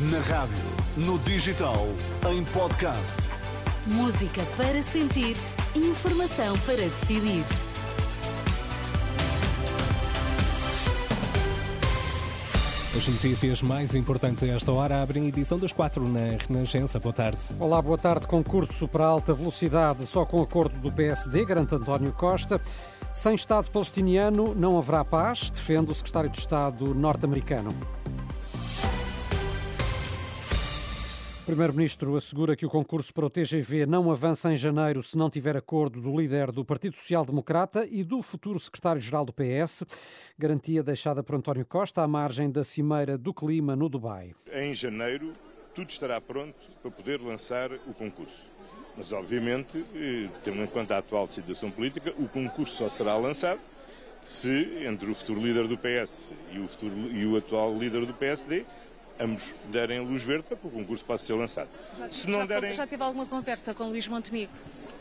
Na rádio, no digital, em podcast. Música para sentir, informação para decidir. As notícias mais importantes a esta hora abrem edição das quatro na Renascença. Boa tarde. Olá, boa tarde. Concurso para alta velocidade só com acordo do PSD, garante António Costa. Sem Estado palestiniano não haverá paz, defende o secretário de Estado norte-americano. Primeiro-Ministro assegura que o concurso para o TGV não avança em janeiro se não tiver acordo do líder do Partido Social Democrata e do futuro secretário-geral do PS. Garantia deixada por António Costa à margem da Cimeira do Clima no Dubai. Em janeiro, tudo estará pronto para poder lançar o concurso. Mas, obviamente, eh, tendo em conta a atual situação política, o concurso só será lançado se, entre o futuro líder do PS e o, futuro, e o atual líder do PSD, ambos derem luz verde para que o concurso possa ser lançado. Já, Se não já, derem, já tive alguma conversa com Luís Montenegro?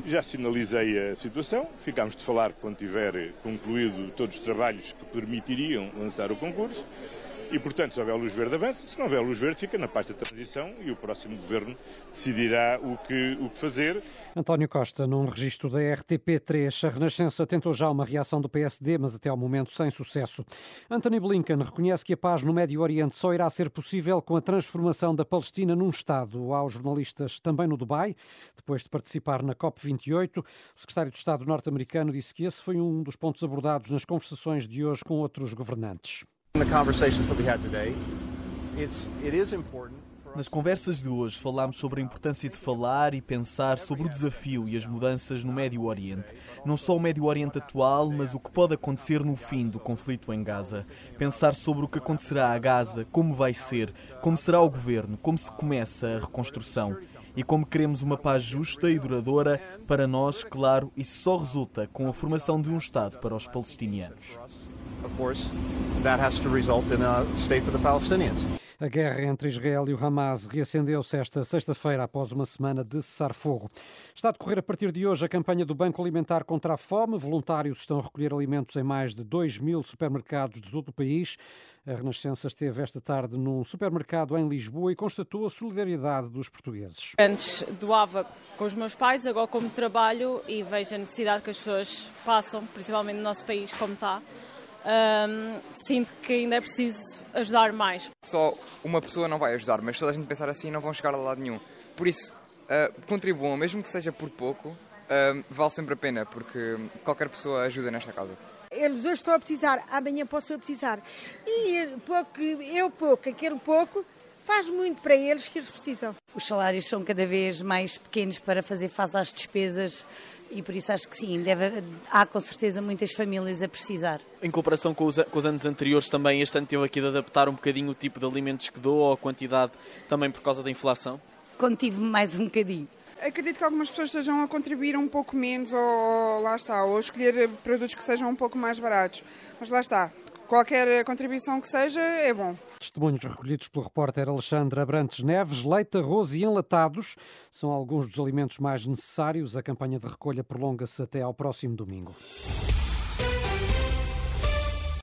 já sinalizei a situação. Ficámos de falar quando tiver concluído todos os trabalhos que permitiriam lançar o concurso. E, portanto, se houver luz verde, avança. Se não houver luz verde, fica na parte da transição e o próximo governo decidirá o que, o que fazer. António Costa, num registro da RTP3, a Renascença tentou já uma reação do PSD, mas até ao momento sem sucesso. Anthony Blinken reconhece que a paz no Médio Oriente só irá ser possível com a transformação da Palestina num Estado. Aos jornalistas também no Dubai, depois de participar na COP28, o secretário de Estado norte-americano disse que esse foi um dos pontos abordados nas conversações de hoje com outros governantes. Nas conversas de hoje falámos sobre a importância de falar e pensar sobre o desafio e as mudanças no Médio Oriente. Não só o Médio Oriente atual, mas o que pode acontecer no fim do conflito em Gaza. Pensar sobre o que acontecerá a Gaza, como vai ser, como será o governo, como se começa a reconstrução. E como queremos uma paz justa e duradoura, para nós, claro, isso só resulta com a formação de um Estado para os palestinianos. Of course, that has to result in a state for the Palestinians. A guerra entre Israel e o Hamas reacendeu-se esta sexta-feira após uma semana de cessar-fogo. Está a decorrer a partir de hoje a campanha do Banco Alimentar contra a Fome. Voluntários estão a recolher alimentos em mais de 2 mil supermercados de todo o país. A Renascença esteve esta tarde num supermercado em Lisboa e constatou a solidariedade dos portugueses. Antes doava com os meus pais, agora como trabalho e vejo a necessidade que as pessoas passam, principalmente no nosso país como está. Um, sinto que ainda é preciso ajudar mais. Só uma pessoa não vai ajudar, mas se toda a gente pensar assim não vão chegar a lado nenhum. Por isso, uh, contribuam, mesmo que seja por pouco, uh, vale sempre a pena, porque qualquer pessoa ajuda nesta causa. Eles hoje estão a precisar, amanhã posso eu precisar. E pouco, eu pouco, aquele pouco, faz muito para eles que eles precisam. Os salários são cada vez mais pequenos para fazer face às despesas e por isso acho que sim, deve, há com certeza muitas famílias a precisar. Em comparação com os, com os, anos anteriores, também este ano teve aqui de adaptar um bocadinho o tipo de alimentos que dou ou a quantidade também por causa da inflação? Contive mais um bocadinho. Acredito que algumas pessoas estejam a contribuir um pouco menos ou lá está, ou escolher produtos que sejam um pouco mais baratos. Mas lá está, qualquer contribuição que seja é bom. Testemunhos recolhidos pelo repórter Alexandre Abrantes Neves, leite, arroz e enlatados são alguns dos alimentos mais necessários. A campanha de recolha prolonga-se até ao próximo domingo.